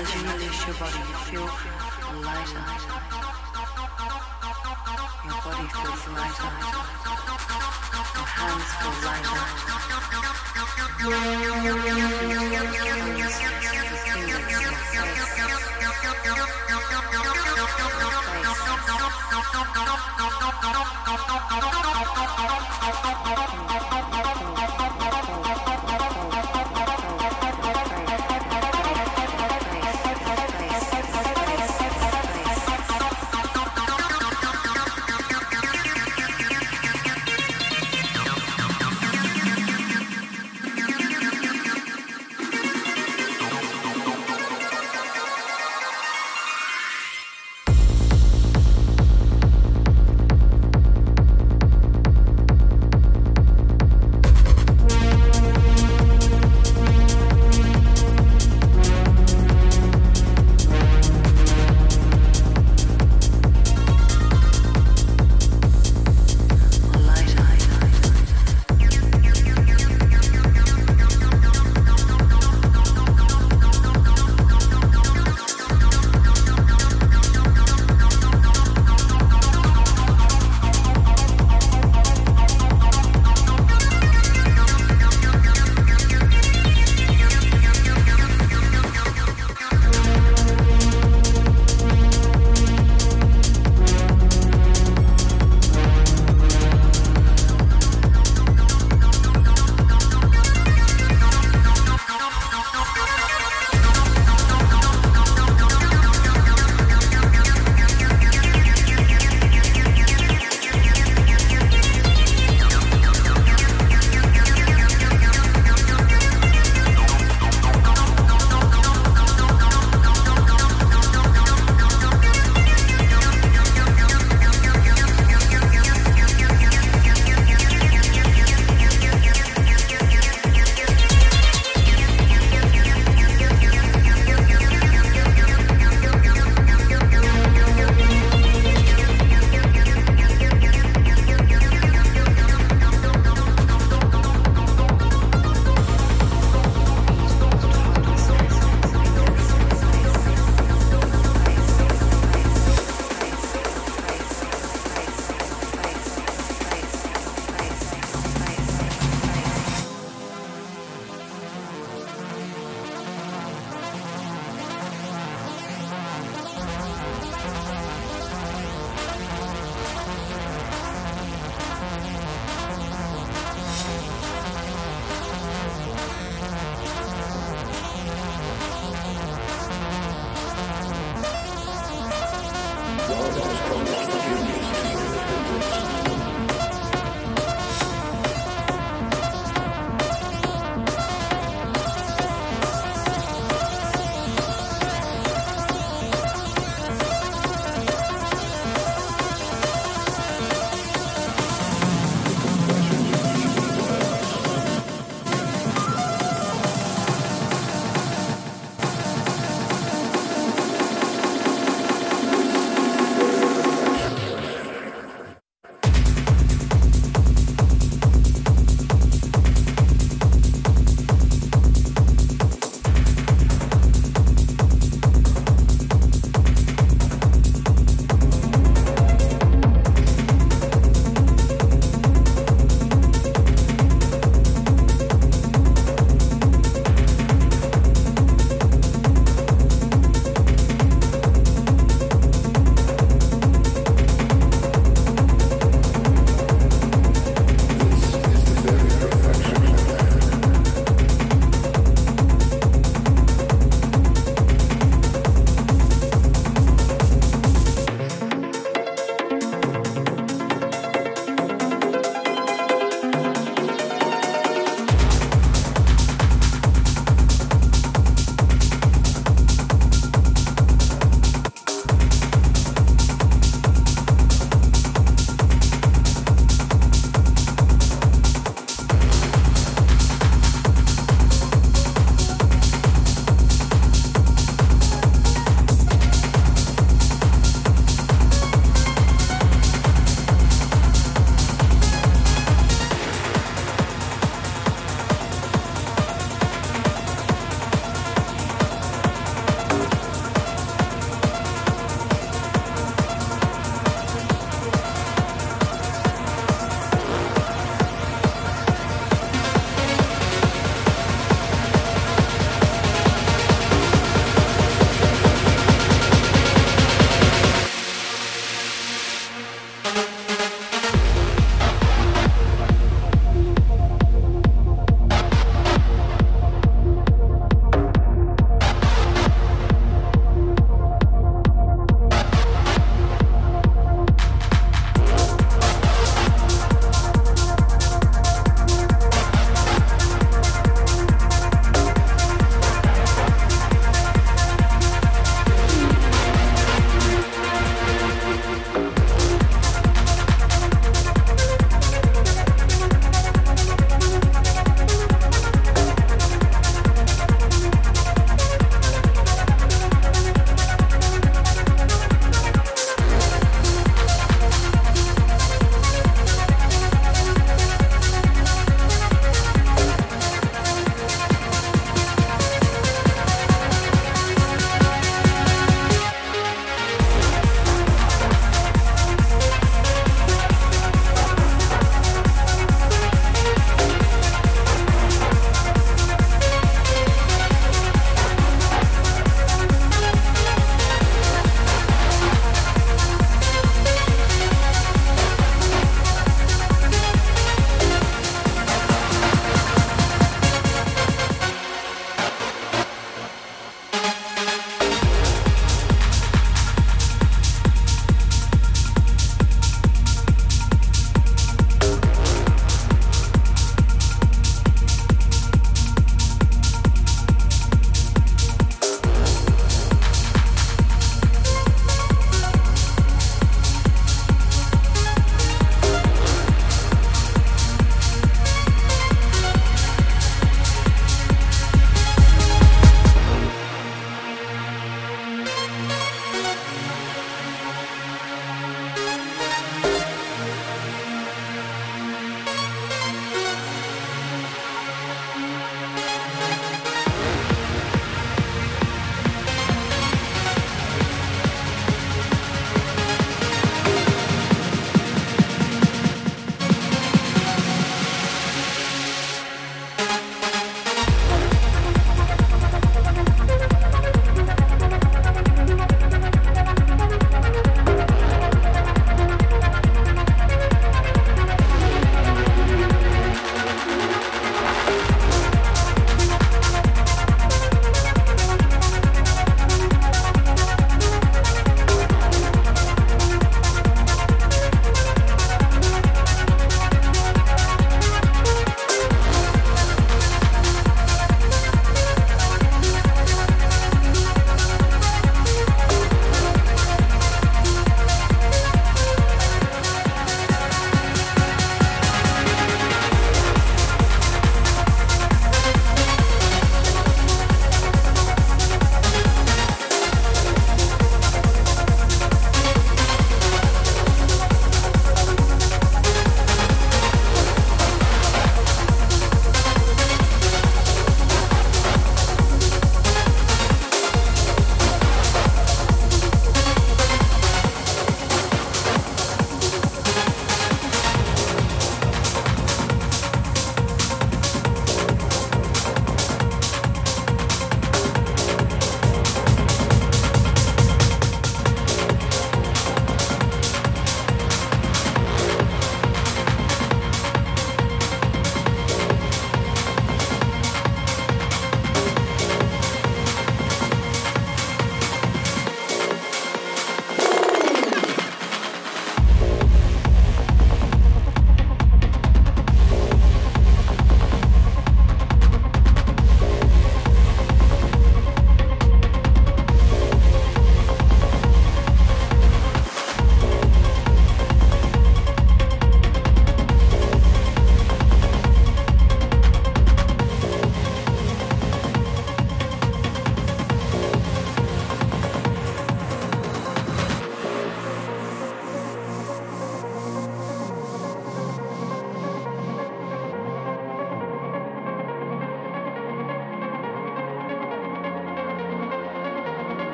as you release your body, you feel lighter. Your body feels lighter. Your hands feel lighter.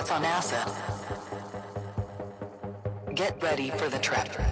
Robots on NASA. Get ready for the trip.